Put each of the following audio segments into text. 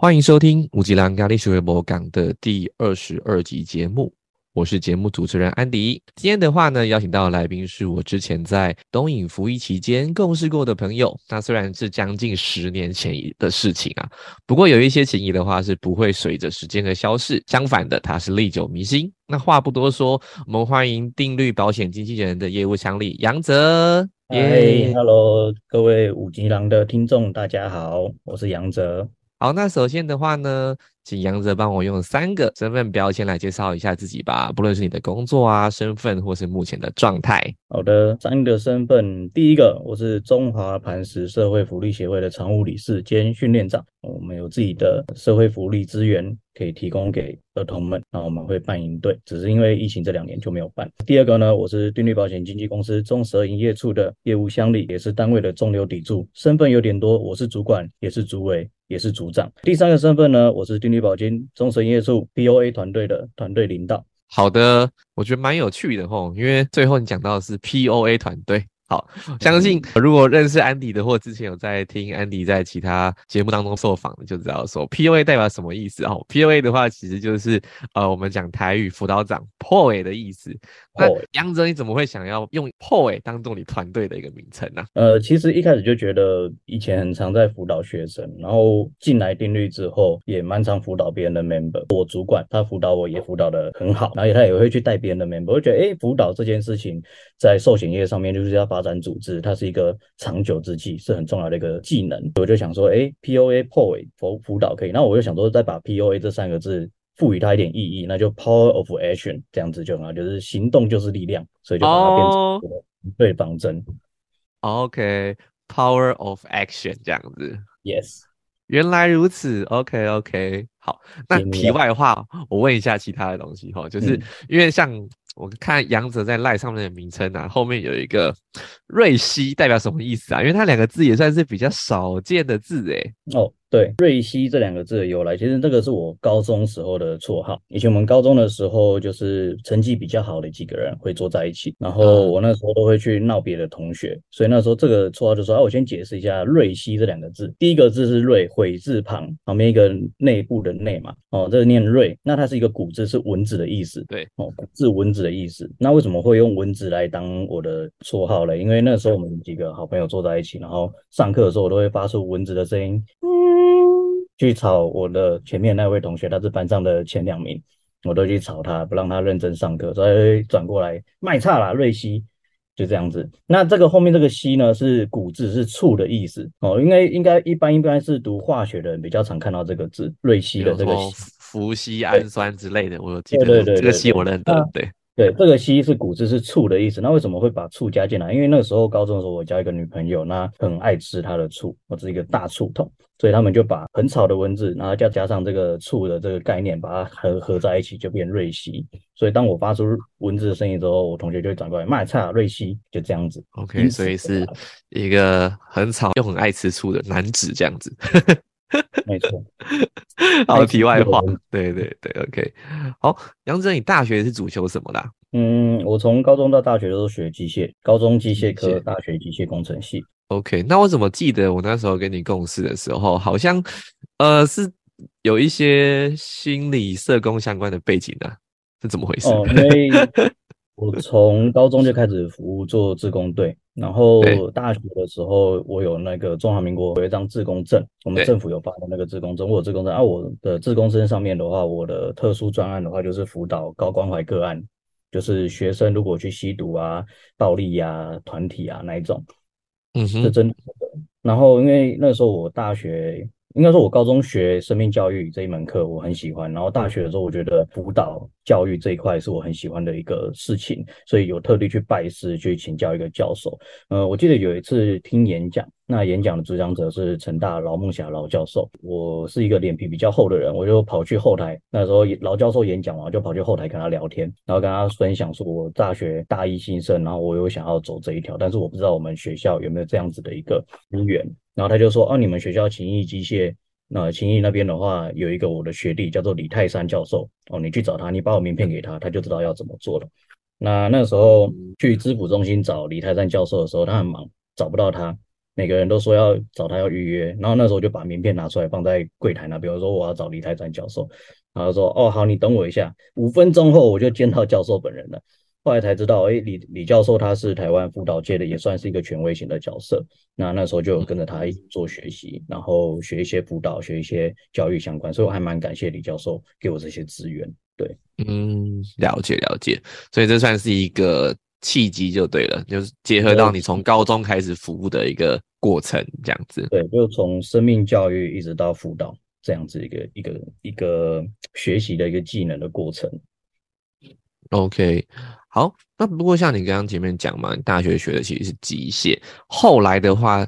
欢迎收听五吉兰咖喱水微博港的第二十二集节目，我是节目主持人安迪。今天的话呢，邀请到的来宾是我之前在东影服役期间共事过的朋友。那虽然是将近十年前的事情啊，不过有一些情谊的话是不会随着时间而消逝，相反的，它是历久弥新。那话不多说，我们欢迎定律保险经纪人的业务经理杨泽。嗨，Hello，各位五吉郎的听众，大家好，我是杨泽。好，那首先的话呢，请杨泽帮我用三个身份标签来介绍一下自己吧，不论是你的工作啊、身份，或是目前的状态。好的，三个身份，第一个，我是中华磐石社会福利协会的常务理事兼训练长，我们有自己的社会福利资源可以提供给儿童们，那我们会办营队，只是因为疫情这两年就没有办。第二个呢，我是定律保险经纪公司中十二营业处的业务乡里，也是单位的中流砥柱，身份有点多，我是主管，也是主委。也是组长。第三个身份呢，我是定力保金中神业处 POA 团队的团队领导。好的，我觉得蛮有趣的吼，因为最后你讲到的是 POA 团队。好，相信如果认识安迪的，或之前有在听安迪在其他节目当中受访的，就知道说 P O A 代表什么意思哦。P O A 的话，其实就是呃，我们讲台语辅导长 POA 的意思。那杨哲，你怎么会想要用 POA 当做你团队的一个名称呢？呃，其实一开始就觉得以前很常在辅导学生，然后进来定律之后，也蛮常辅导别人的 member。我主管他辅导我也辅导的很好，然后他也会去带别人的 member。我觉得哎，辅导这件事情在寿险业上面就是要把发展组织，它是一个长久之计，是很重要的一个技能。我就想说，哎，POA POA 辅辅导可以，那我就想说，再把 POA 这三个字赋予它一点意义，那就 Power of Action 这样子就很好，就是行动就是力量，所以就把它变成对方针。OK，Power of Action 这样子。Yes，原来如此。OK OK，好。那题外话，我问一下其他的东西哈，就是因为像。我看杨哲在赖上面的名称啊，后面有一个瑞希，代表什么意思啊？因为它两个字也算是比较少见的字诶。哦。对，瑞希这两个字的由来，其实这个是我高中时候的绰号。以前我们高中的时候，就是成绩比较好的几个人会坐在一起，然后我那时候都会去闹别的同学，所以那时候这个绰号就说：啊，我先解释一下瑞希这两个字。第一个字是瑞，悔字旁旁边一个内部的内嘛，哦，这个念瑞，那它是一个古字，是蚊子的意思。对，哦，古字蚊子的意思。那为什么会用蚊子来当我的绰号嘞？因为那时候我们几个好朋友坐在一起，然后上课的时候我都会发出蚊子的声音。去吵我的前面那位同学，他是班上的前两名，我都去吵他，不让他认真上课，所以转过来卖差啦，瑞希就这样子。那这个后面这个西呢，是古字，是醋的意思哦。应该应该一般应该是读化学的人比较常看到这个字，瑞希的这个氟硒氨酸之类的，我记得这个西我认得，对。对，这个“西”是古字，是醋的意思。那为什么会把醋加进来？因为那个时候高中的时候，我交一个女朋友，那很爱吃她的醋，我是一个大醋桶，所以他们就把很吵的文字，然后再加上这个醋的这个概念，把它合合在一起，就变瑞希。所以当我发出文字的声音之后，我同学就会转过来骂差瑞希，就这样子。OK，所以是一个很吵又很爱吃醋的男子这样子。没错，好，题外话，对对对，OK，好，杨哲，你大学是主修什么的？嗯，我从高中到大学都学机械，高中机械科，大学机械工程系。OK，那我怎么记得我那时候跟你共事的时候，好像呃是有一些心理社工相关的背景呢？是怎么回事？哦，因为我从高中就开始服务做志工队。然后大学的时候，我有那个中华民国有一张自工证，我们政府有发的那个自工证，我有自工证。啊，我的自工证上面的话，我的特殊专案的话，就是辅导高关怀个案，就是学生如果去吸毒啊、暴力呀、团体啊那一种，嗯哼，是真的。然后因为那时候我大学。应该说，我高中学生命教育这一门课我很喜欢，然后大学的时候我觉得辅导教育这一块是我很喜欢的一个事情，所以有特地去拜师去请教一个教授。呃，我记得有一次听演讲，那演讲的主讲者是成大劳梦霞劳教授。我是一个脸皮比较厚的人，我就跑去后台。那时候劳教授演讲完，就跑去后台跟他聊天，然后跟他分享说，我大学大一新生，然后我有想要走这一条，但是我不知道我们学校有没有这样子的一个资源。然后他就说：“哦，你们学校勤益机械，那勤益那边的话，有一个我的学弟叫做李泰山教授。哦，你去找他，你把我名片给他，他就知道要怎么做了。那那时候去支付中心找李泰山教授的时候，他很忙，找不到他。每个人都说要找他要预约，然后那时候就把名片拿出来放在柜台那边，我说我要找李泰展教授，然后说哦好，你等我一下，五分钟后我就见到教授本人了。后来才知道，哎，李李教授他是台湾辅导界的，也算是一个权威型的角色。那那时候就有跟着他一起做学习，然后学一些辅导，学一些教育相关，所以我还蛮感谢李教授给我这些资源。对，嗯，了解了解，所以这算是一个契机就对了，就是结合到你从高中开始服务的一个过程，这样子。对，就从生命教育一直到辅导这样子一个一个一个学习的一个技能的过程。OK。好，那不过像你刚刚前面讲嘛，大学学的其实是机械，后来的话，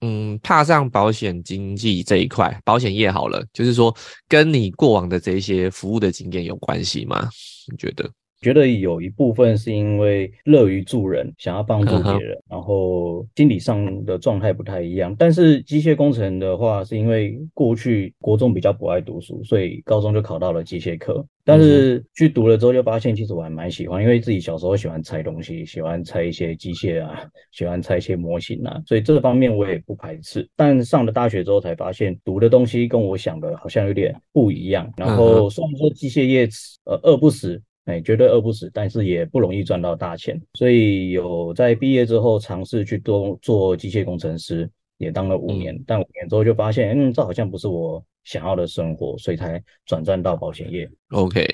嗯，踏上保险经济这一块，保险业好了，就是说跟你过往的这些服务的经验有关系吗？你觉得？觉得有一部分是因为乐于助人，想要帮助别人，然后心理上的状态不太一样。但是机械工程的话，是因为过去国中比较不爱读书，所以高中就考到了机械科。但是去读了之后，就发现其实我还蛮喜欢，因为自己小时候喜欢拆东西，喜欢拆一些机械啊，喜欢拆一些模型啊，所以这方面我也不排斥。但上了大学之后才发现，读的东西跟我想的好像有点不一样。然后虽然说机械业呃饿不死。哎，绝对饿不死，但是也不容易赚到大钱，所以有在毕业之后尝试去多做机械工程师，也当了五年，但五年之后就发现，嗯，这好像不是我想要的生活，所以才转战到保险业。OK，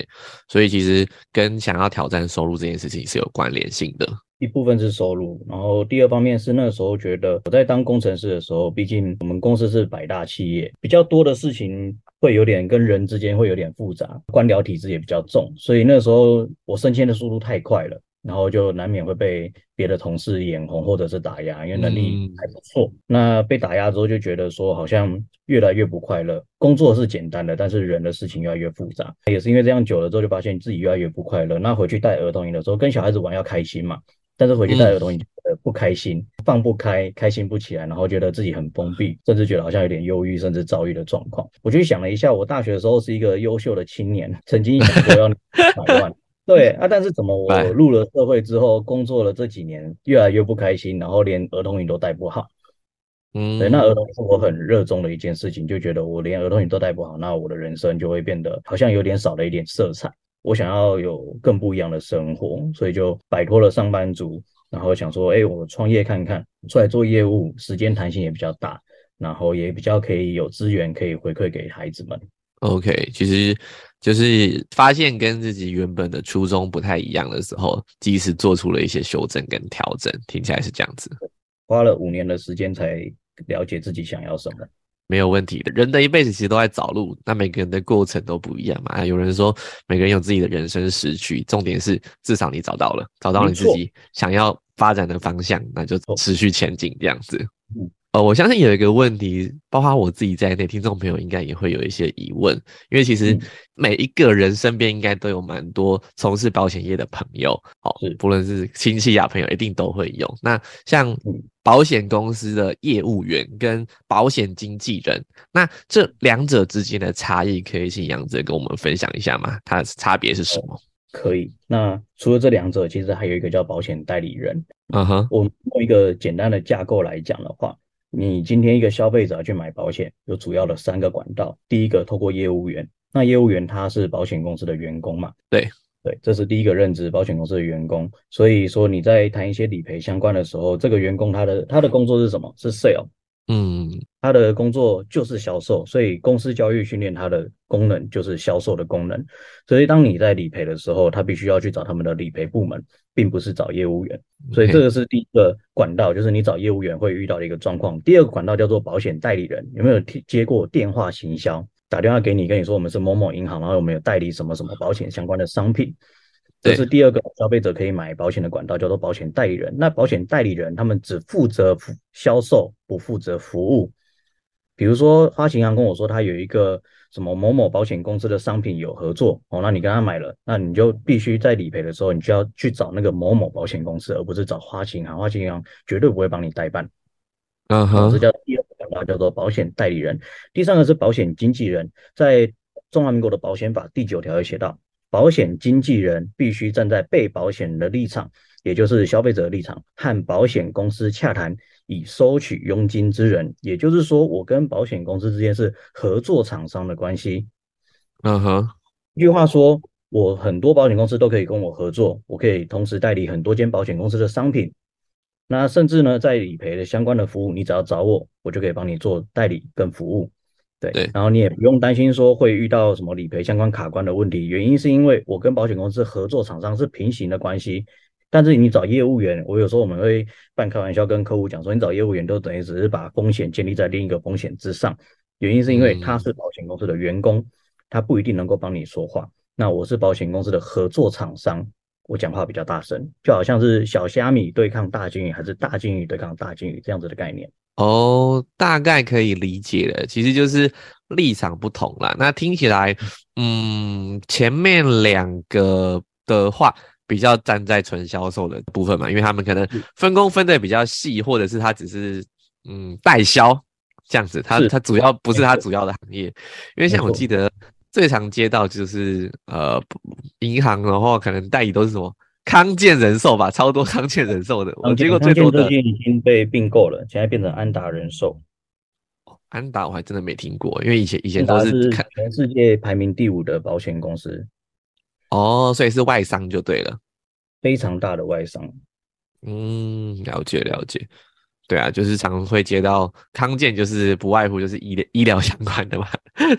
所以其实跟想要挑战收入这件事情是有关联性的。一部分是收入，然后第二方面是那时候觉得我在当工程师的时候，毕竟我们公司是百大企业，比较多的事情会有点跟人之间会有点复杂，官僚体制也比较重，所以那时候我升迁的速度太快了。然后就难免会被别的同事眼红或者是打压，因为能力还不错。那被打压之后就觉得说好像越来越不快乐。工作是简单的，但是人的事情越来越复杂。也是因为这样久了之后，就发现自己越来越不快乐。那回去带儿童营的时候，跟小孩子玩要开心嘛，但是回去带儿童营呃不开心，放不开，开心不起来，然后觉得自己很封闭，甚至觉得好像有点忧郁，甚至躁郁的状况。我就想了一下，我大学的时候是一个优秀的青年，曾经想过要百万。对啊，但是怎么我入了社会之后，工作了这几年，越来越不开心，然后连儿童营都带不好。嗯，对，那儿童是我很热衷的一件事情，就觉得我连儿童椅都带不好，那我的人生就会变得好像有点少了一点色彩。我想要有更不一样的生活，所以就摆脱了上班族，然后想说，哎，我创业看看，出来做业务，时间弹性也比较大，然后也比较可以有资源可以回馈给孩子们。OK，其实。就是发现跟自己原本的初衷不太一样的时候，及时做出了一些修正跟调整，听起来是这样子。花了五年的时间才了解自己想要什么，没有问题的。人的一辈子其实都在找路，那每个人的过程都不一样嘛。有人说每个人有自己的人生时区，重点是至少你找到了，找到你自己想要发展的方向，那就持续前进这样子。呃，我相信有一个问题，包括我自己在内，听众朋友应该也会有一些疑问，因为其实每一个人身边应该都有蛮多从事保险业的朋友，哦，不论是亲戚啊朋友，一定都会有。那像保险公司的业务员跟保险经纪人，那这两者之间的差异，可以请杨哲跟我们分享一下吗？它的差别是什么？可以。那除了这两者，其实还有一个叫保险代理人。嗯哼，我们用一个简单的架构来讲的话。你今天一个消费者去买保险，有主要的三个管道。第一个，透过业务员，那业务员他是保险公司的员工嘛？对对，这是第一个认知，保险公司的员工。所以说你在谈一些理赔相关的时候，这个员工他的他的工作是什么？是 sale。嗯，他的工作就是销售，所以公司教育训练他的功能就是销售的功能。所以当你在理赔的时候，他必须要去找他们的理赔部门，并不是找业务员。所以这个是第一个管道，就是你找业务员会遇到的一个状况。第二个管道叫做保险代理人，有没有接过电话行销？打电话给你，跟你说我们是某某银行，然后我们有代理什么什么保险相关的商品。这是第二个消费者可以买保险的管道，叫做保险代理人。那保险代理人他们只负责销售，不负责服务。比如说花旗银行跟我说，他有一个什么某某保险公司的商品有合作哦，那你跟他买了，那你就必须在理赔的时候，你就要去找那个某某保险公司，而不是找花旗银行。花旗银行绝对不会帮你代办。嗯哼，这叫第二个管道，叫做保险代理人。第三个是保险经纪人，在中华民国的保险法第九条也写到。保险经纪人必须站在被保险人的立场，也就是消费者的立场，和保险公司洽谈，以收取佣金之人，也就是说，我跟保险公司之间是合作厂商的关系。嗯哼，一句话说，我很多保险公司都可以跟我合作，我可以同时代理很多间保险公司的商品。那甚至呢，在理赔的相关的服务，你只要找我，我就可以帮你做代理跟服务。对，对然后你也不用担心说会遇到什么理赔相关卡关的问题，原因是因为我跟保险公司合作厂商是平行的关系。但是你找业务员，我有时候我们会半开玩笑跟客户讲说，你找业务员都等于只是把风险建立在另一个风险之上。原因是因为他是保险公司的员工，他不一定能够帮你说话。那我是保险公司的合作厂商，我讲话比较大声，就好像是小虾米对抗大金鱼，还是大金鱼对抗大金鱼这样子的概念。哦，大概可以理解了，其实就是立场不同啦。那听起来，嗯，前面两个的话比较站在纯销售的部分嘛，因为他们可能分工分的比较细，或者是他只是嗯代销这样子，他是他主要不是他主要的行业。因为像我记得最常接到就是呃银行的话，可能代理都是什么康健人寿吧，超多康健人寿的，我接过最多的已经被并购了，现在变成安达人寿。安达我还真的没听过，因为以前以前都是看全世界排名第五的保险公司，哦，所以是外商就对了。非常大的外商。嗯，了解了解。对啊，就是常会接到康健，就是不外乎就是医疗医疗相关的嘛，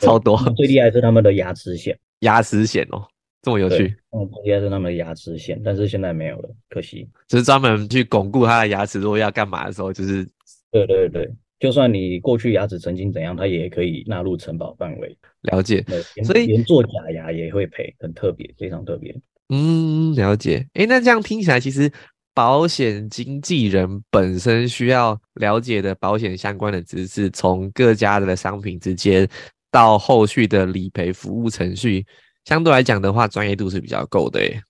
超多最厉害是他们的牙齿险，牙齿险哦，这么有趣，，嗯，最厉害是他们的牙齿险，但是现在没有了，可惜。就是专门去巩固他的牙齿，如果要干嘛的时候，就是对对对，就算你过去牙齿曾经怎样，它也可以纳入承保范围。了解。所以连做假牙也会赔，很特别，非常特别。嗯，了解。诶，那这样听起来，其实保险经纪人本身需要了解的保险相关的知识，从各家的商品之间到后续的理赔服务程序，相对来讲的话，专业度是比较够的。诶，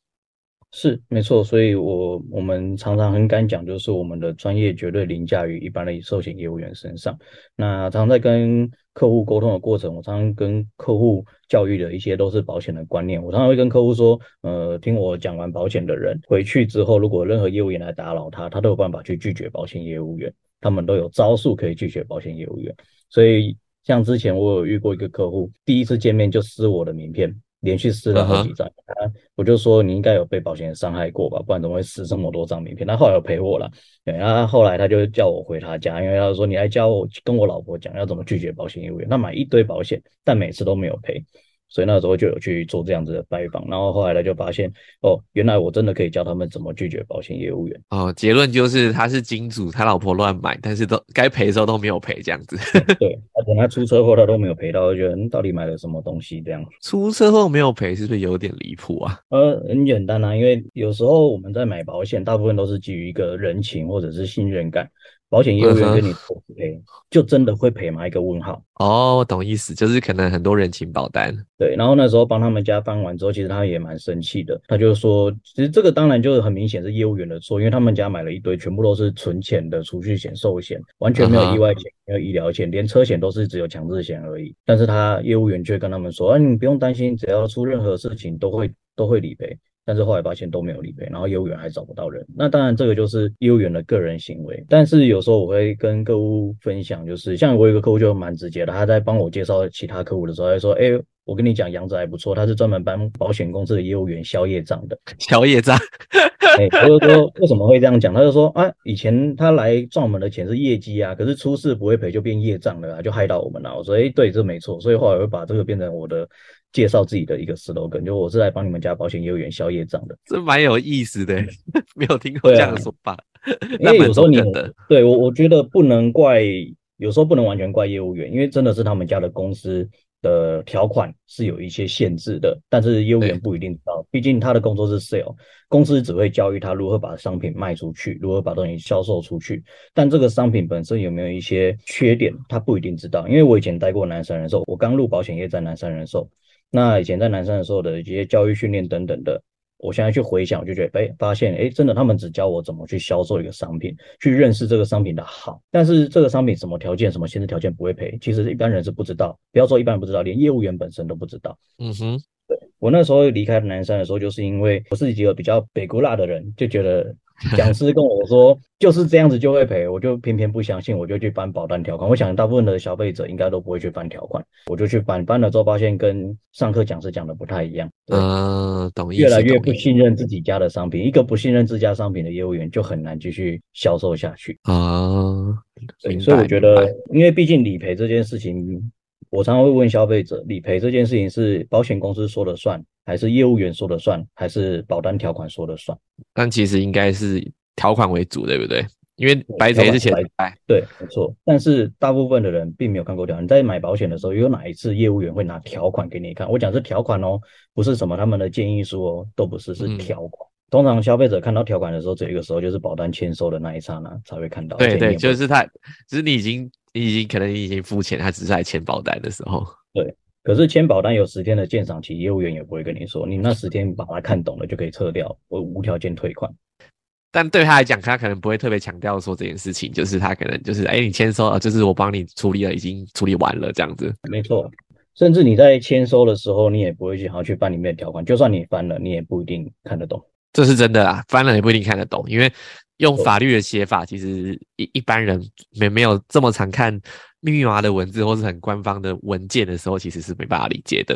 是没错，所以我我们常常很敢讲，就是我们的专业绝对凌驾于一般的寿险业务员身上。那常在跟客户沟通的过程，我常常跟客户教育的一些都是保险的观念。我常常会跟客户说，呃，听我讲完保险的人回去之后，如果任何业务员来打扰他，他都有办法去拒绝保险业务员，他们都有招数可以拒绝保险业务员。所以像之前我有遇过一个客户，第一次见面就撕我的名片。连续撕了好几张，他我就说你应该有被保险人伤害过吧，不然怎么会撕这么多张名片？他后来有赔我了，对，然后后来他就叫我回他家，因为他说你来教我跟我老婆讲要怎么拒绝保险业务员。那买一堆保险，但每次都没有赔，所以那时候就有去做这样子的拜访。然后后来他就发现，哦，原来我真的可以教他们怎么拒绝保险业务员。哦，结论就是他是金主，他老婆乱买，但是都该赔的时候都没有赔，这样子。对，他等他出车祸他都没有赔到，我觉得嗯到底买了什么东西这样。出车祸没有赔，是不是有点离谱啊？呃，很简单啊，因为有时候我们在买保险，大部分都是基于一个人情或者是信任感。保险业务员跟你说不赔，就真的会赔吗？一个问号。哦，我懂意思，就是可能很多人情保单。对，然后那时候帮他们家翻完之后，其实他也蛮生气的。他就说，其实这个当然就是很明显是业务员的错，因为他们家买了一堆，全部都是存钱的储蓄险、寿险，完全没有意外险、没有医疗险，连车险都是只有强制险而已。但是他业务员却跟他们说，啊，你不用担心，只要出任何事情都会都会理赔。但是后来发现都没有理赔，然后业务员还找不到人。那当然这个就是业务员的个人行为。但是有时候我会跟客户分享，就是像我有一个客户就蛮直接的，他在帮我介绍其他客户的时候，他说：“哎、我跟你讲，杨子还不错，他是专门帮保险公司的业务员消业障的。消业障，哎，他就说为什么会这样讲？他就说啊，以前他来赚我们的钱是业绩啊，可是出事不会赔就变业障了啊，就害到我们了。我说，哎，对，这没错。所以后来我会把这个变成我的介绍自己的一个 slogan，就我是来帮你们家保险业务员消业障的。这蛮有意思的，没有听过这样的说法。因那有时候你对我我觉得不能怪，有时候不能完全怪业务员，因为真的是他们家的公司的条款是有一些限制的，但是业务员不一定知道，毕竟他的工作是 sale，公司只会教育他如何把商品卖出去，如何把东西销售出去，但这个商品本身有没有一些缺点，他不一定知道。因为我以前待过南山人寿，我刚入保险业在南山人寿，那以前在南山人寿的一些教育训练等等的。我现在去回想，我就觉得，哎，发现，哎，真的，他们只教我怎么去销售一个商品，去认识这个商品的好，但是这个商品什么条件、什么限制条件不会赔，其实一般人是不知道。不要说一般人不知道，连业务员本身都不知道。嗯哼，对我那时候离开南山的时候，就是因为我是一个比较北国辣的人，就觉得 讲师跟我说就是这样子就会赔，我就偏偏不相信，我就去翻保单条款。我想大部分的消费者应该都不会去翻条款，我就去翻，翻了之后发现跟上课讲师讲的不太一样。嗯，懂意思。越来越不信任自己家的商品，一个不信任自家商品的业务员就很难继续销售下去啊。对，所以我觉得，因为毕竟理赔这件事情。我常常会问消费者，理赔这件事情是保险公司说了算，还是业务员说了算，还是保单条款说了算？但其实应该是条款为主，对不对？因为白赔是钱白，对，没错。但是大部分的人并没有看过条款。你在买保险的时候，有哪一次业务员会拿条款给你看？我讲是条款哦，不是什么他们的建议书哦，都不是，是条款。通常消费者看到条款的时候，这个时候就是保单签收的那一刹那才会看到。对对，就是他，就是你已经。你已经可能已经付钱，他只是在签保单的时候。对，可是签保单有十天的鉴赏期，业务员也不会跟你说，你那十天把它看懂了就可以撤掉，我无条件退款。但对他来讲，他可能不会特别强调说这件事情，就是他可能就是，哎，你签收了，就是我帮你处理了，已经处理完了这样子。没错，甚至你在签收的时候，你也不会去好去翻里面的条款，就算你翻了，你也不一定看得懂。这是真的啊，翻了也不一定看得懂，因为用法律的写法，其实一一般人没没有这么常看。密密麻麻的文字或是很官方的文件的时候，其实是没办法理解的。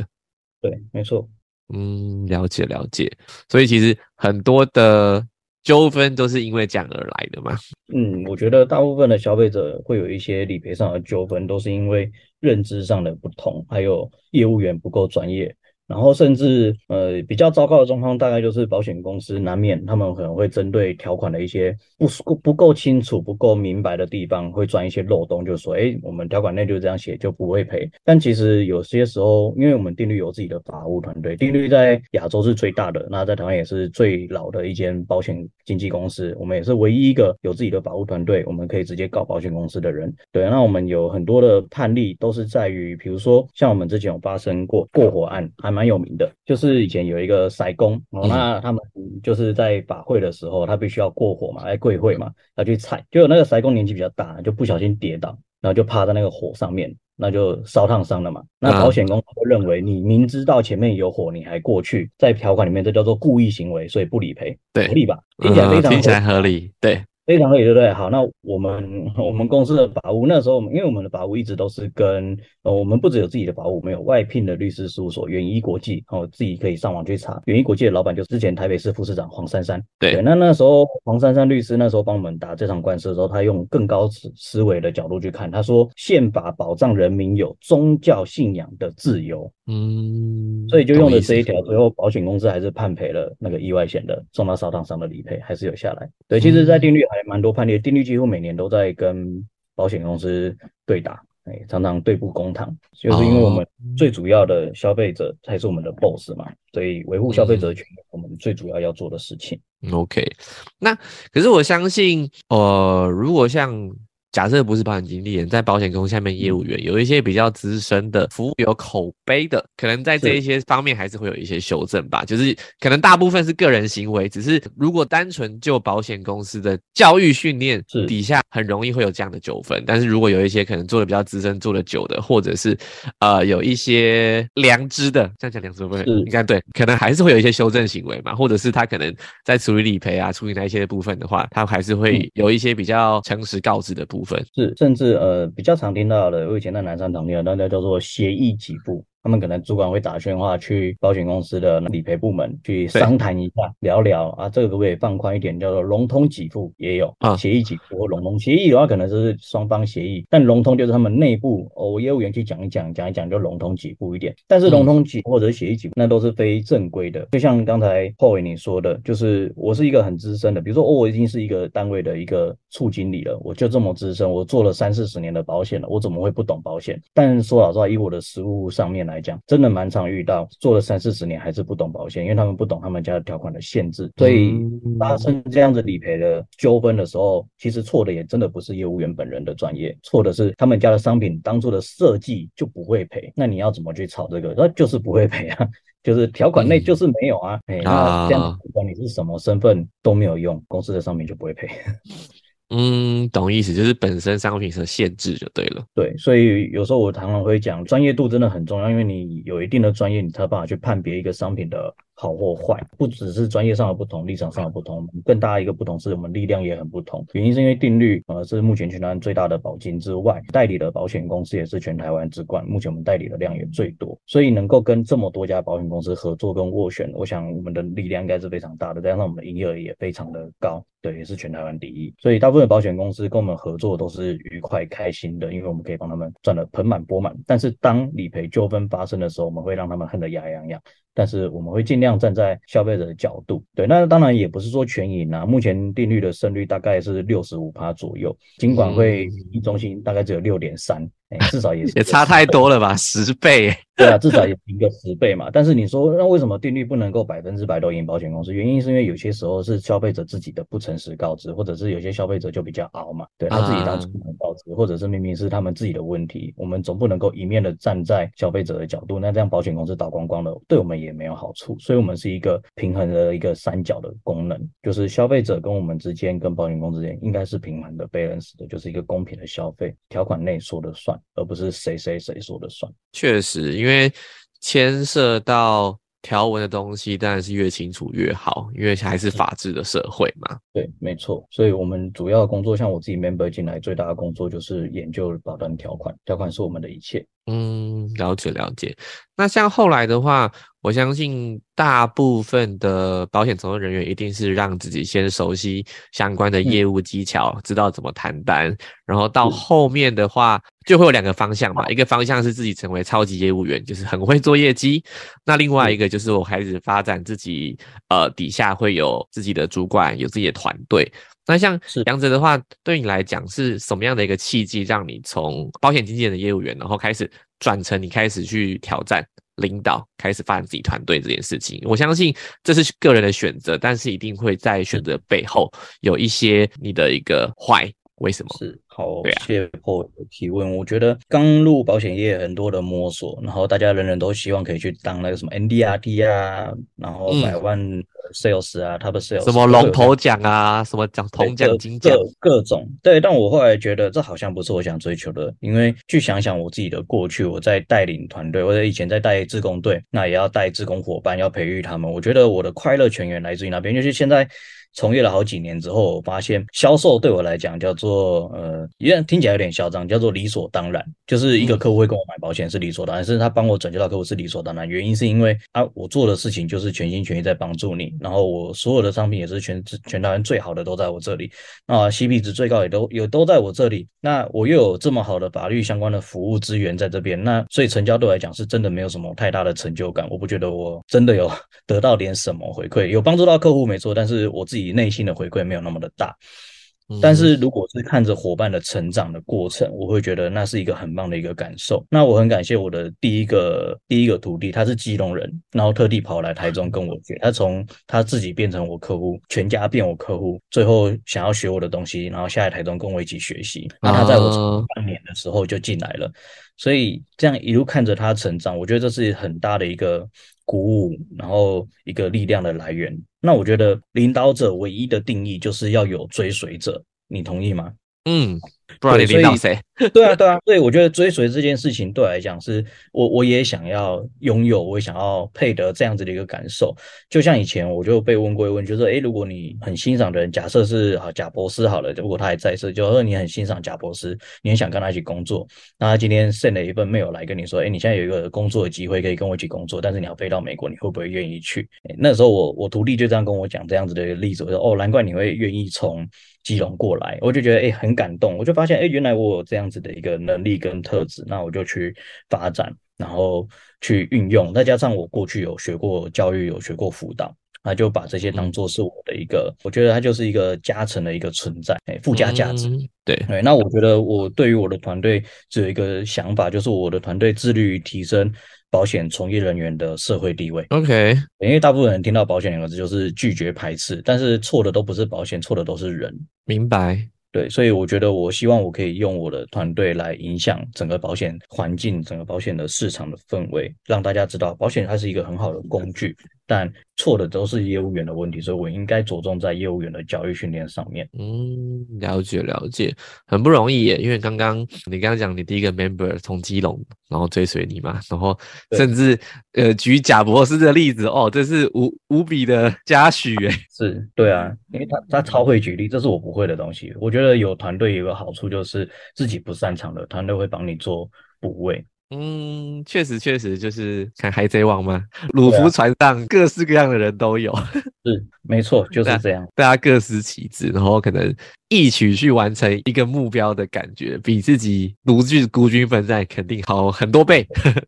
对，没错。嗯，了解了解。所以其实很多的纠纷都是因为这样而来的嘛。嗯，我觉得大部分的消费者会有一些理赔上的纠纷，都是因为认知上的不同，还有业务员不够专业。然后甚至呃比较糟糕的状况，大概就是保险公司难免他们可能会针对条款的一些不不不够清楚、不够明白的地方，会钻一些漏洞，就说哎，我们条款内就这样写，就不会赔。但其实有些时候，因为我们定律有自己的法务团队，定律在亚洲是最大的，那在台湾也是最老的一间保险经纪公司，我们也是唯一一个有自己的法务团队，我们可以直接告保险公司的人。对，那我们有很多的判例都是在于，比如说像我们之前有发生过过火案，还蛮。蛮有名的，就是以前有一个筛工哦，那他们就是在法会的时候，他必须要过火嘛，来跪会嘛，要去踩，就有那个筛工年纪比较大，就不小心跌倒，然后就趴在那个火上面，那就烧烫伤了嘛。那保险公司认为你明知道前面有火，你还过去，在条款里面这叫做故意行为，所以不理赔，对，合理吧？听起来非常听起来合理，对。非常合理，对不对？好，那我们 我们公司的法务那时候，因为我们的法务一直都是跟呃，我们不只有自己的法务，我们有外聘的律师事务所远一国际，哦，自己可以上网去查。远一国际的老板就是之前台北市副市长黄珊珊。对，那那时候黄珊珊律师那时候帮我们打这场官司的时候，他用更高思思维的角度去看，他说宪法保障人民有宗教信仰的自由。嗯，所以就用了这一条，最后保险公司还是判赔了那个意外险的送到烧烫伤的理赔，还是有下来。对，其实，在定律还蛮多判例，定律几乎每年都在跟保险公司对打，哎，常常对簿公堂，就是因为我们最主要的消费者才是我们的 boss 嘛，所以维护消费者权益，我们最主要要做的事情。OK，那可是我相信，呃，如果像。假设不是保险经理人，在保险公司下面业务员，有一些比较资深的服务有口碑的，可能在这一些方面还是会有一些修正吧。就是可能大部分是个人行为，只是如果单纯就保险公司的教育训练底下，很容易会有这样的纠纷。但是如果有一些可能做的比较资深、做的久的，或者是呃有一些良知的，这样讲良知会应该对，可能还是会有一些修正行为嘛。或者是他可能在处理理赔啊、处理那一些部分的话，他还是会有一些比较诚实告知的部分。是，甚至呃比较常听到的，我以前在南山常听到，那叫做协议几步。他们可能主管会打电话去保险公司的理赔部门去商谈一下，聊聊啊，这个可不可以放宽一点，叫做融通给付也有啊，协议给付或融通协议的话，可能就是双方协议，但融通就是他们内部哦，业务员去讲一讲，讲一讲就融通给付一点。但是融通给或者协议给付，那都是非正规的。就像刚才后伟你说的，就是我是一个很资深的，比如说哦，我已经是一个单位的一个处经理了，我就这么资深，我做了三四十年的保险了，我怎么会不懂保险？但说老实话，以我的实务上面来讲，真的蛮常遇到做了三四十年还是不懂保险，因为他们不懂他们家的条款的限制，所以发生这样子理赔的纠纷的时候，其实错的也真的不是业务员本人的专业，错的是他们家的商品当初的设计就不会赔。那你要怎么去炒这个？那就是不会赔啊，就是条款内就是没有啊。哎，那这样不管你是什么身份都没有用，公司的商品就不会赔。嗯，懂意思，就是本身商品的限制就对了。对，所以有时候我常常会讲，专业度真的很重要，因为你有一定的专业，你才有办法去判别一个商品的。好或坏，不只是专业上的不同，立场上的不同，更大一个不同是我们力量也很不同。原因是因为定律呃是目前全台湾最大的保金之外，代理的保险公司也是全台湾之冠，目前我们代理的量也最多，所以能够跟这么多家保险公司合作跟斡旋，我想我们的力量应该是非常大的，加上我们的营业额也非常的高。对，也是全台湾第一，所以大部分保险公司跟我们合作都是愉快开心的，因为我们可以帮他们赚得盆满钵满。但是当理赔纠纷发生的时候，我们会让他们恨得牙痒痒。但是我们会尽量站在消费者的角度，对，那当然也不是说全赢啊。目前定律的胜率大概是六十五趴左右，尽管会一中心大概只有六点三。至少也是 也差太多了吧，十倍。对啊，至少也赢个十倍嘛。但是你说那为什么定律不能够百分之百都赢保险公司？原因是因为有些时候是消费者自己的不诚实告知，或者是有些消费者就比较傲嘛，对他自己当初能告知，或者是明明是他们自己的问题，我们总不能够一面的站在消费者的角度，那这样保险公司倒光光了，对我们也没有好处。所以，我们是一个平衡的一个三角的功能，就是消费者跟我们之间，跟保险公司之间应该是平衡的、balance 的，就是一个公平的消费，条款内说的算，而不是谁。谁谁说的算？确实，因为牵涉到条文的东西，当然是越清楚越好，因为还是法治的社会嘛。对，没错。所以，我们主要的工作，像我自己 member 进来，最大的工作就是研究保单条款，条款是我们的一切。嗯，了解了解。那像后来的话，我相信大部分的保险从业人员一定是让自己先熟悉相关的业务技巧，知道怎么谈单，然后到后面的话就会有两个方向嘛。一个方向是自己成为超级业务员，就是很会做业绩；那另外一个就是我开始发展自己，呃，底下会有自己的主管，有自己的团队。那像杨哲的话，对你来讲是什么样的一个契机，让你从保险经纪人的业务员，然后开始转成你开始去挑战领导，开始发展自己团队这件事情？我相信这是个人的选择，但是一定会在选择背后有一些你的一个坏。为什么？是好，谢谢破提问。我觉得刚入保险业很多的摸索，然后大家人人都希望可以去当那个什么 NDRT 啊，然后百万 sales 啊他的 sales，什么龙头奖啊，什么奖铜奖金奖，各种。对，但我后来觉得这好像不是我想追求的，因为去想想我自己的过去，我在带领团队，或者以前在带自工队，那也要带自工伙伴，要培育他们。我觉得我的快乐全源来自于那边，就是现在。从业了好几年之后，我发现销售对我来讲叫做呃，也听起来有点嚣张，叫做理所当然。就是一个客户会跟我买保险是理所当然，甚至他帮我转接到客户是理所当然。原因是因为啊，我做的事情就是全心全意在帮助你，然后我所有的商品也是全全台湾最好的都在我这里，那 CP 值最高也都也都在我这里。那我又有这么好的法律相关的服务资源在这边，那所以成交对我来讲是真的没有什么太大的成就感。我不觉得我真的有 得到点什么回馈，有帮助到客户没错，但是我自己。内心的回馈没有那么的大，但是如果是看着伙伴的成长的过程，我会觉得那是一个很棒的一个感受。那我很感谢我的第一个第一个徒弟，他是基隆人，然后特地跑来台中跟我学。他从他自己变成我客户，全家变我客户，最后想要学我的东西，然后下来台中跟我一起学习。那他在我半年的时候就进来了，所以这样一路看着他成长，我觉得这是很大的一个。鼓舞，然后一个力量的来源。那我觉得领导者唯一的定义就是要有追随者，你同意吗？嗯。不知道你领导谁？对啊，对啊，所以我觉得追随这件事情对我来讲，是我我也想要拥有，我也想要配得这样子的一个感受。就像以前我就被问过一问，就是诶，如果你很欣赏的人，假设是啊贾博士好了，如果他还在世，就说你很欣赏贾博士，你很想跟他一起工作，那他今天 send 了一份 mail 来跟你说，诶，你现在有一个工作的机会可以跟我一起工作，但是你要飞到美国，你会不会愿意去？那时候我我徒弟就这样跟我讲这样子的一个例子，我说哦，难怪你会愿意从。基隆过来，我就觉得哎很感动，我就发现哎原来我有这样子的一个能力跟特质，那我就去发展，然后去运用，再加上我过去有学过教育，有学过辅导，那就把这些当做是我的一个，我觉得它就是一个加成的一个存在，哎附加价值。对对，那我觉得我对于我的团队只有一个想法，就是我的团队致力于提升。保险从业人员的社会地位，OK，因为大部分人听到保险两个字就是拒绝排斥，但是错的都不是保险，错的都是人。明白。对，所以我觉得我希望我可以用我的团队来影响整个保险环境、整个保险的市场的氛围，让大家知道保险它是一个很好的工具。但错的都是业务员的问题，所以我应该着重在业务员的教育训练上面。嗯，了解了解，很不容易耶。因为刚刚你刚刚讲你第一个 member 从基隆然后追随你嘛，然后甚至呃举贾博士的例子哦，这是无无比的嘉许哎。是对啊，因为他他超会举例，这是我不会的东西。我觉得有团队有个好处就是自己不擅长的团队会帮你做补位。嗯，确实确实就是看海贼王嘛，鲁夫船上各式各样的人都有，是没错，就是这样，大家各司其职，然后可能一起去完成一个目标的感觉，比自己独自孤军奋战肯定好很多倍。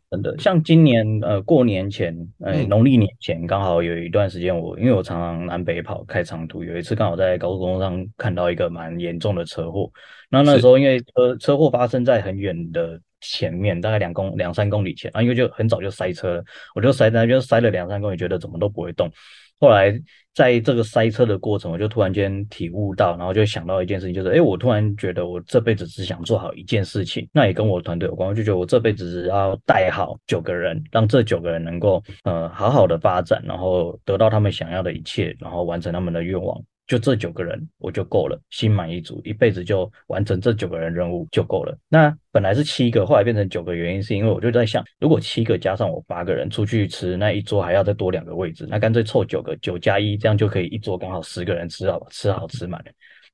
真的，像今年呃过年前，呃农历年前刚好有一段时间，我因为我常常南北跑开长途，有一次刚好在高速公路上看到一个蛮严重的车祸，那那时候因为车车祸发生在很远的。前面大概两公两三公里前啊，因为就很早就塞车了，我就塞在就塞了两三公里，觉得怎么都不会动。后来在这个塞车的过程，我就突然间体悟到，然后就想到一件事情，就是哎，我突然觉得我这辈子只想做好一件事情，那也跟我团队有关。我就觉得我这辈子只要带好九个人，让这九个人能够呃好好的发展，然后得到他们想要的一切，然后完成他们的愿望。就这九个人我就够了，心满意足，一辈子就完成这九个人任务就够了。那本来是七个，后来变成九个，原因是因为我就在想，如果七个加上我八个人出去吃，那一桌还要再多两个位置，那干脆凑九个，九加一，这样就可以一桌刚好十个人吃好吃好吃满。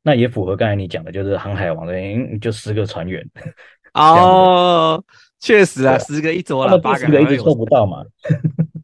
那也符合刚才你讲的，就是航海王的，就十个船员。哦，确实啊，十个一桌了，八个一直凑不到嘛。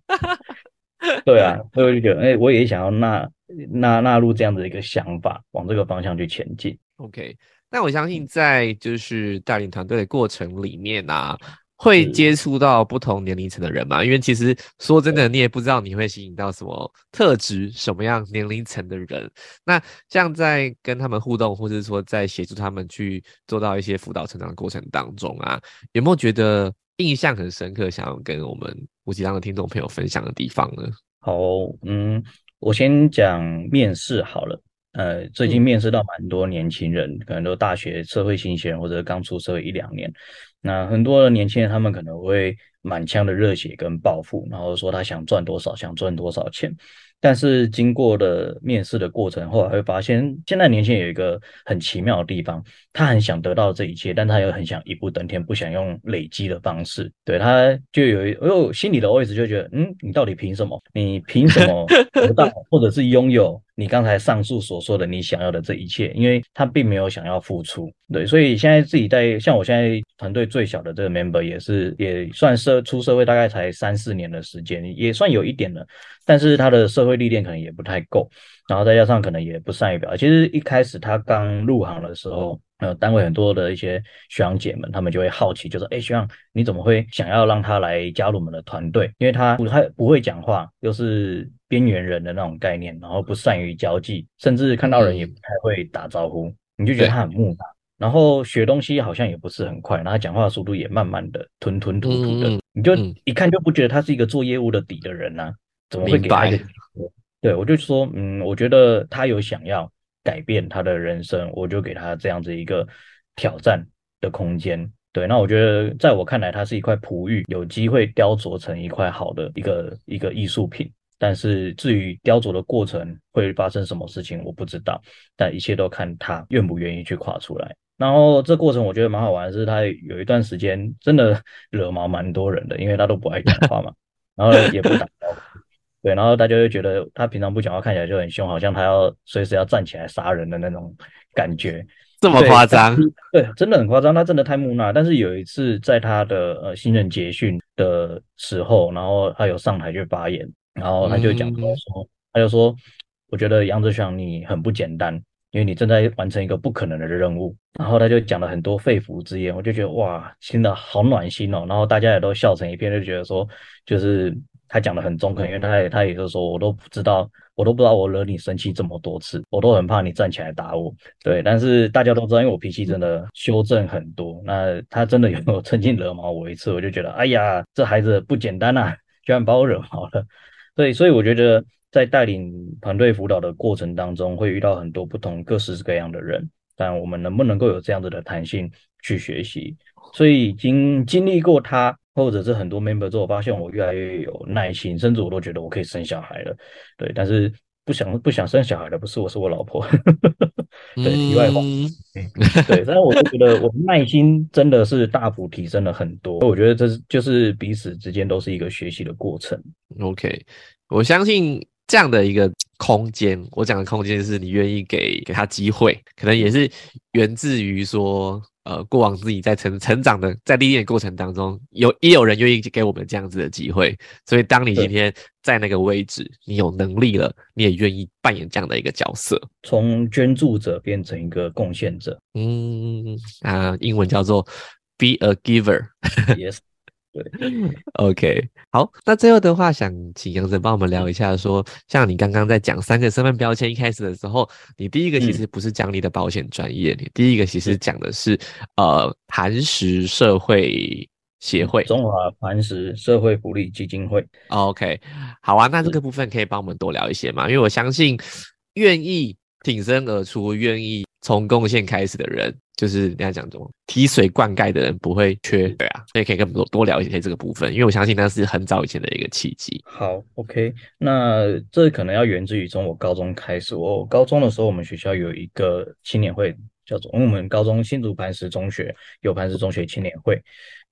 对啊，所以我就觉得，哎，我也想要纳纳纳入这样的一个想法，往这个方向去前进。OK，那我相信在就是带领团队的过程里面啊，会接触到不同年龄层的人嘛？因为其实说真的，你也不知道你会吸引到什么特质、什么样年龄层的人。那像在跟他们互动，或者说在协助他们去做到一些辅导成长的过程当中啊，有没有觉得？印象很深刻，想要跟我们吴奇浪的听众朋友分享的地方呢？好，嗯，我先讲面试好了。呃，最近面试到蛮多年轻人，可能都大学社会新鲜人，或者刚出社会一两年。那很多的年轻人，他们可能会满腔的热血跟抱负，然后说他想赚多少，想赚多少钱。但是经过了面试的过程后来会发现，现在年轻人有一个很奇妙的地方，他很想得到这一切，但他又很想一步登天，不想用累积的方式。对他就有，哎呦，心里的 OS 就觉得，嗯，你到底凭什么？你凭什么得到，或者是拥有？你刚才上述所说的你想要的这一切，因为他并没有想要付出，对，所以现在自己在像我现在团队最小的这个 member 也是也算社出社会大概才三四年的时间，也算有一点了，但是他的社会历练可能也不太够，然后再加上可能也不善于表达。其实一开始他刚入行的时候。呃，单位很多的一些学长姐们，他们就会好奇，就说：“哎，学长，你怎么会想要让他来加入我们的团队？因为他不太不会讲话，又是边缘人的那种概念，然后不善于交际，甚至看到人也不太会打招呼，你就觉得他很木讷。然后学东西好像也不是很快，然后讲话速度也慢慢的，吞吞吐吐的，你就一看就不觉得他是一个做业务的底的人呐？怎么会给他？对，我就说，嗯，我觉得他有想要。”改变他的人生，我就给他这样子一个挑战的空间。对，那我觉得，在我看来，它是一块璞玉，有机会雕琢成一块好的一个一个艺术品。但是至于雕琢的过程会发生什么事情，我不知道。但一切都看他愿不愿意去跨出来。然后这过程我觉得蛮好玩是，他有一段时间真的惹毛蛮多人的，因为他都不爱讲话嘛，然后也不打招呼。对，然后大家就觉得他平常不讲话，看起来就很凶，好像他要随时要站起来杀人的那种感觉，这么夸张？对，真的很夸张。他真的太木讷。但是有一次在他的呃新人结训的时候，然后他有上台去发言，然后他就讲说，他就说，我觉得杨哲祥你很不简单，因为你正在完成一个不可能的任务。然后他就讲了很多肺腑之言，我就觉得哇，听的好暖心哦。然后大家也都笑成一片，就觉得说，就是。他讲的很中肯，因为他也他也是说，我都不知道，我都不知道我惹你生气这么多次，我都很怕你站起来打我。对，但是大家都知道，因为我脾气真的修正很多。那他真的有 曾经惹毛我一次，我就觉得，哎呀，这孩子不简单呐，居然把我惹毛了。对，所以我觉得在带领团队辅导的过程当中，会遇到很多不同各式各样的人。但我们能不能够有这样子的弹性去学习？所以已经经历过他，或者是很多 member 之后，发现我越来越有耐心，甚至我都觉得我可以生小孩了。对，但是不想不想生小孩的不是我，是我老婆。对，题外话。对，但是我就觉得我耐心真的是大幅提升了很多。我觉得这是就是彼此之间都是一个学习的过程。OK，我相信这样的一个空间，我讲的空间是你愿意给给他机会，可能也是源自于说。呃，过往自己在成成长的在历练过程当中，有也有人愿意给我们这样子的机会，所以当你今天在那个位置，你有能力了，你也愿意扮演这样的一个角色，从捐助者变成一个贡献者。嗯啊，英文叫做 be a giver。Yes。OK，好，那最后的话，想请杨神帮我们聊一下，说像你刚刚在讲三个身份标签一开始的时候，你第一个其实不是讲你的保险专业，你第一个其实讲的是呃磐石社会协会，中华磐石社会福利基金会。OK，好啊，那这个部分可以帮我们多聊一些嘛？因为我相信愿意挺身而出，愿意从贡献开始的人。就是人家讲这种提水灌溉的人不会缺，对啊，所以可以跟我们多多聊一些这个部分，因为我相信那是很早以前的一个契机。好，OK，那这可能要源自于从我高中开始。我高中的时候，我们学校有一个青年会，叫做我们高中新竹磐石中学有磐石中学青年会。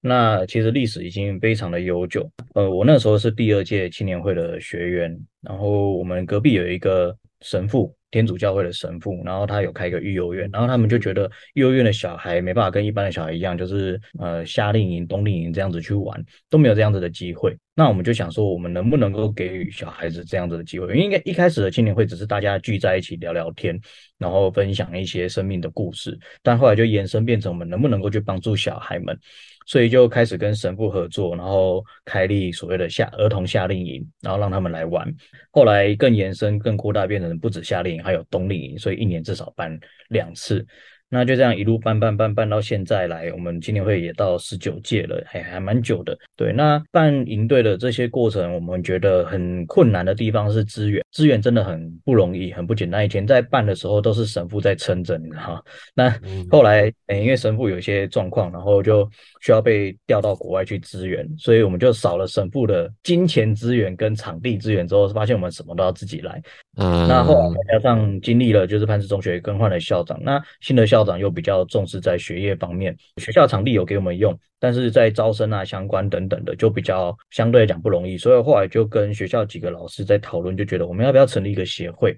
那其实历史已经非常的悠久。呃，我那时候是第二届青年会的学员，然后我们隔壁有一个神父。天主教会的神父，然后他有开一个育幼院，然后他们就觉得幼儿园的小孩没办法跟一般的小孩一样，就是呃夏令营、冬令营这样子去玩，都没有这样子的机会。那我们就想说，我们能不能够给予小孩子这样子的机会？因为一开始的青年会只是大家聚在一起聊聊天，然后分享一些生命的故事，但后来就延伸变成我们能不能够去帮助小孩们。所以就开始跟神父合作，然后开立所谓的夏儿童夏令营，然后让他们来玩。后来更延伸、更扩大，变成不止夏令营，还有冬令营，所以一年至少办两次。那就这样一路办办办办到现在来，我们青年会也到十九届了，还还蛮久的。对，那办营队的这些过程，我们觉得很困难的地方是资源，资源真的很不容易，很不简单。以前在办的时候都是神父在撑着，你知道那后来，哎，因为神父有一些状况，然后就需要被调到国外去支援，所以我们就少了神父的金钱资源跟场地资源之后，发现我们什么都要自己来。嗯，那后来加上经历了就是潘氏中学更换了校长，那新的校长又比较重视在学业方面，学校场地有给我们用，但是在招生啊相关等等的就比较相对来讲不容易，所以后来就跟学校几个老师在讨论，就觉得我们要不要成立一个协会？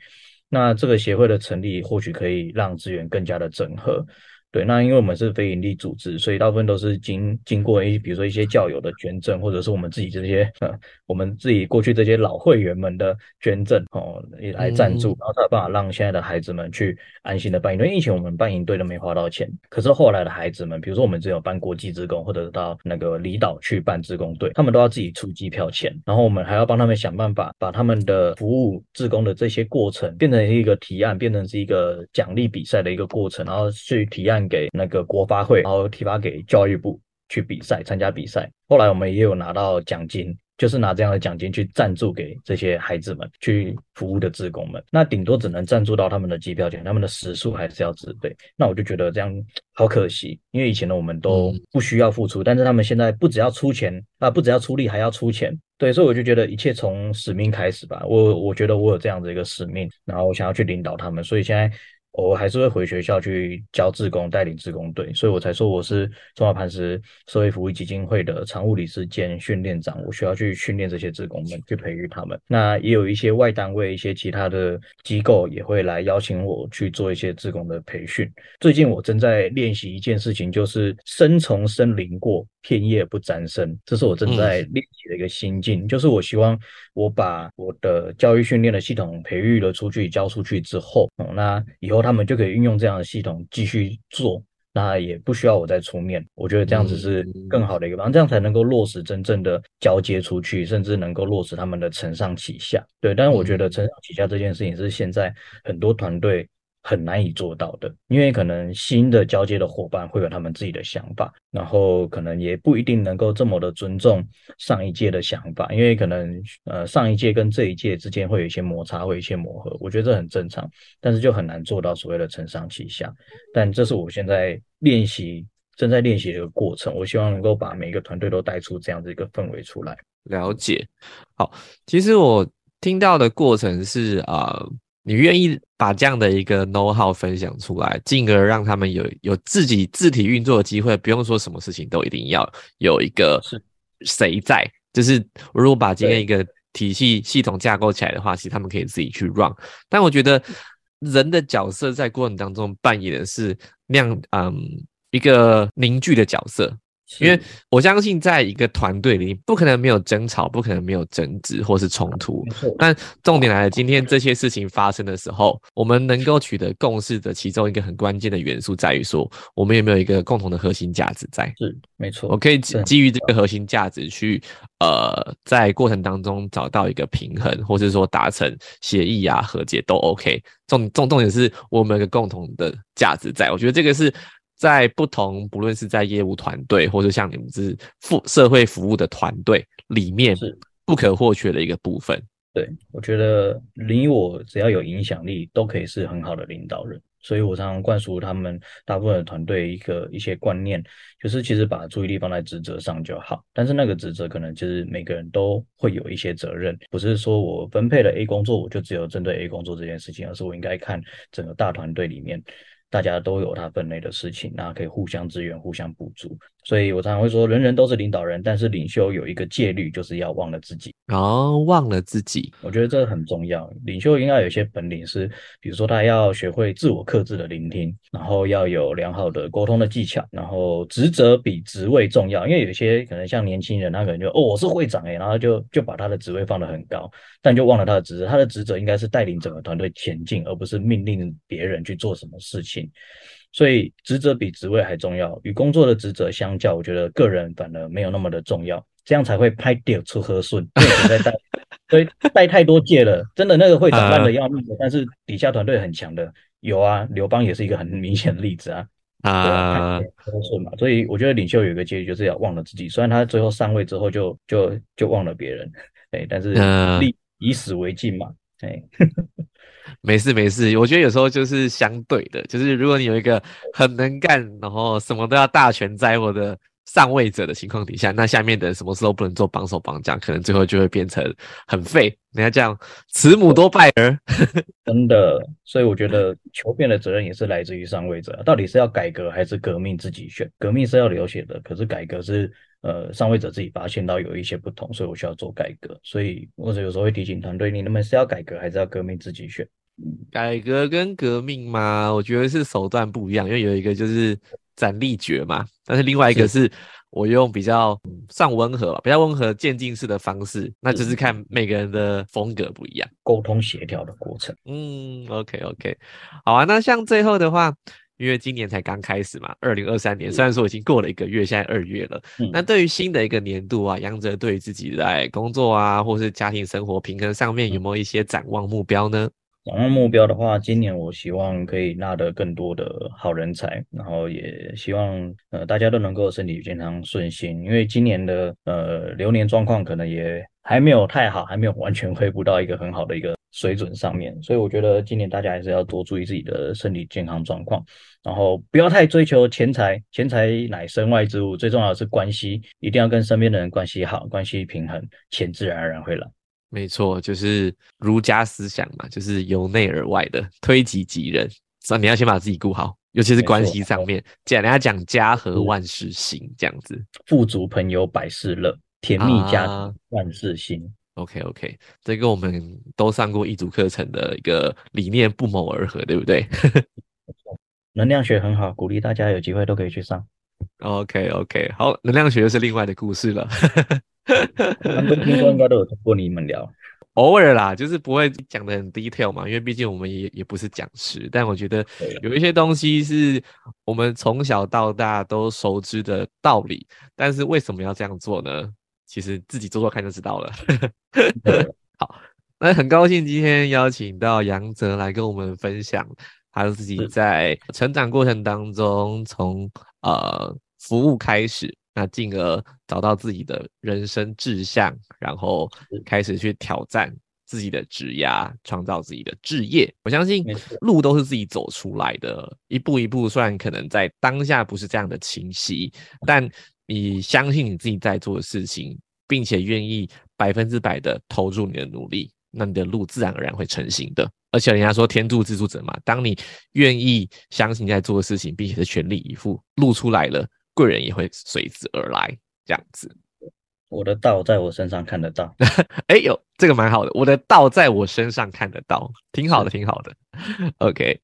那这个协会的成立或许可以让资源更加的整合。对，那因为我们是非营利组织，所以大部分都是经经过一，比如说一些教友的捐赠，或者是我们自己这些呃，我们自己过去这些老会员们的捐赠哦，也来赞助，然后才有办法让现在的孩子们去安心的办营队。以前我们办营队都没花到钱，可是后来的孩子们，比如说我们只有办国际职工，或者到那个离岛去办职工队，他们都要自己出机票钱，然后我们还要帮他们想办法把他们的服务职工的这些过程变成一个提案，变成是一个奖励比赛的一个过程，然后去提案。给那个国发会，然后提拔给教育部去比赛，参加比赛。后来我们也有拿到奖金，就是拿这样的奖金去赞助给这些孩子们去服务的职工们。那顶多只能赞助到他们的机票钱，他们的食宿还是要自备。那我就觉得这样好可惜，因为以前的我们都不需要付出，但是他们现在不只要出钱啊，不只要出力，还要出钱。对，所以我就觉得一切从使命开始吧。我我觉得我有这样的一个使命，然后我想要去领导他们，所以现在。我还是会回学校去教志工，带领志工队，所以我才说我是中华磐石社会服务基金会的常务理事兼训练长。我需要去训练这些志工们，去培育他们。那也有一些外单位、一些其他的机构也会来邀请我去做一些志工的培训。最近我正在练习一件事情，就是生从森林过，片叶不沾身。这是我正在练习的一个心境，就是我希望我把我的教育训练的系统培育了出去，教出去之后，那以后。他们就可以运用这样的系统继续做，那也不需要我再出面。我觉得这样子是更好的一个方，这样才能够落实真正的交接出去，甚至能够落实他们的承上启下。对，但是我觉得承上启下这件事情是现在很多团队很难以做到的，因为可能新的交接的伙伴会有他们自己的想法，然后可能也不一定能够这么的尊重上一届的想法，因为可能呃上一届跟这一届之间会有一些摩擦，会有一些磨合，我觉得这很正常，但是就很难做到所谓的承上启下。但这是我现在练习正在练习的一个过程，我希望能够把每一个团队都带出这样子一个氛围出来。了解，好，其实我听到的过程是啊。你愿意把这样的一个 know how 分享出来，进而让他们有有自己自体运作的机会，不用说什么事情都一定要有一个谁在。就是如果把今天一个体系系统架构起来的话，其实他们可以自己去 run。但我觉得人的角色在过程当中扮演的是那样嗯一个凝聚的角色。因为我相信，在一个团队里，不可能没有争吵，不可能没有争执或是冲突。但重点来了，今天这些事情发生的时候，我们能够取得共识的其中一个很关键的元素，在于说，我们有没有一个共同的核心价值在？是，没错。我可以基于这个核心价值去，呃，在过程当中找到一个平衡，或是说达成协议啊、和解都 OK。重重重点是我们有个共同的价值在。我觉得这个是。在不同，不论是在业务团队，或者像你们是服社会服务的团队里面，是不可或缺的一个部分。对我觉得，你我只要有影响力，都可以是很好的领导人。所以我常常灌输他们大部分的团队一个一些观念，就是其实把注意力放在职责上就好。但是那个职责可能就是每个人都会有一些责任，不是说我分配了 A 工作，我就只有针对 A 工作这件事情，而是我应该看整个大团队里面。大家都有他分内的事情，那可以互相支援、互相补足。所以我常常会说，人人都是领导人，但是领袖有一个戒律，就是要忘了自己。哦，忘了自己，我觉得这很重要。领袖应该有一些本领，是比如说他要学会自我克制的聆听，然后要有良好的沟通的技巧，然后职责比职位重要。因为有些可能像年轻人，他可能就哦我是会长诶，然后就就把他的职位放得很高，但就忘了他的职责。他的职责应该是带领整个团队前进，而不是命令别人去做什么事情。所以职责比职位还重要，与工作的职责相较，我觉得个人反而没有那么的重要，这样才会拍掉出和顺。在带，所以带太多届了，真的那个会长烂的要命的，但是底下团队很强的，有啊，刘邦也是一个很明显的例子啊。啊，和顺嘛，所以我觉得领袖有一个结局就是要忘了自己，虽然他最后上位之后就就就忘了别人，哎，但是立以史为镜嘛，对。没事没事，我觉得有时候就是相对的，就是如果你有一个很能干，然后什么都要大权在握的上位者的情况底下，那下面的人什么事都不能做，绑手绑脚，可能最后就会变成很废。人家这样，慈母多败儿，真的。所以我觉得求变的责任也是来自于上位者，到底是要改革还是革命自己选？革命是要流血的，可是改革是呃上位者自己发现到有一些不同，所以我需要做改革。所以或者有时候会提醒团队，你们是要改革还是要革命自己选？改革跟革命嘛，我觉得是手段不一样，因为有一个就是斩立决嘛，但是另外一个是。我用比较上温和、比较温和渐进式的方式，那就是看每个人的风格不一样，沟通协调的过程。嗯，OK OK，好啊。那像最后的话，因为今年才刚开始嘛，二零二三年虽然说已经过了一个月，现在二月了，那对于新的一个年度啊，杨哲对于自己在工作啊，或是家庭生活平衡上面有没有一些展望目标呢？展望目标的话，今年我希望可以纳得更多的好人才，然后也希望呃大家都能够身体健康顺心，因为今年的呃流年状况可能也还没有太好，还没有完全恢复到一个很好的一个水准上面，所以我觉得今年大家还是要多注意自己的身体健康状况，然后不要太追求钱财，钱财乃身外之物，最重要的是关系，一定要跟身边的人关系好，关系平衡，钱自然而然会来。没错，就是儒家思想嘛，就是由内而外的推己及人，所以你要先把自己顾好，尤其是关系上面。讲人家讲家和万事兴这样子，富足朋友百事乐，甜蜜家庭万事兴。OK OK，这跟我们都上过一组课程的一个理念不谋而合，对不对？能量学很好，鼓励大家有机会都可以去上。OK OK，好，能量学又是另外的故事了。很多听众应该都有听过你们聊，偶尔啦，就是不会讲的很 detail 嘛，因为毕竟我们也也不是讲师。但我觉得有一些东西是我们从小到大都熟知的道理，但是为什么要这样做呢？其实自己做做看就知道了。好，那很高兴今天邀请到杨泽来跟我们分享。他自己在成长过程当中，从呃服务开始，那进而找到自己的人生志向，然后开始去挑战自己的职涯，创造自己的志业。我相信路都是自己走出来的，一步一步，虽然可能在当下不是这样的清晰，但你相信你自己在做的事情，并且愿意百分之百的投入你的努力，那你的路自然而然会成型的。而且人家说天助自助者嘛，当你愿意相信你在做的事情，并且是全力以赴，露出来了，贵人也会随之而来。这样子，我的道在我身上看得到。哎呦，这个蛮好的，我的道在我身上看得到，挺好的，挺好的。OK，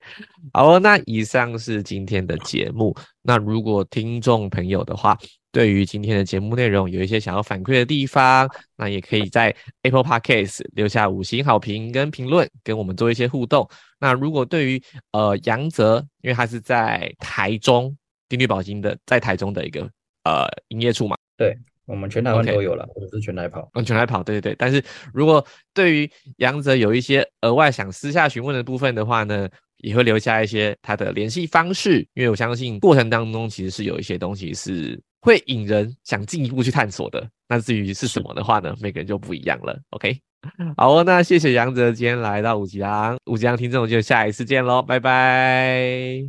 好，那以上是今天的节目。那如果听众朋友的话，对于今天的节目内容有一些想要反馈的地方，那也可以在 Apple Podcast 留下五星好评跟评论，跟我们做一些互动。那如果对于呃杨泽，因为他是在台中定律保金的，在台中的一个呃营业处嘛，对我们全台湾都有了，或者是全台跑，嗯，全台跑，对对对。但是如果对于杨哲有一些额外想私下询问的部分的话呢？也会留下一些他的联系方式，因为我相信过程当中其实是有一些东西是会引人想进一步去探索的。那至于是什么的话呢，每个人就不一样了。OK，好哦，那谢谢杨哲今天来到五吉郎，五吉郎听众就下一次见喽，拜拜。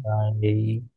拜。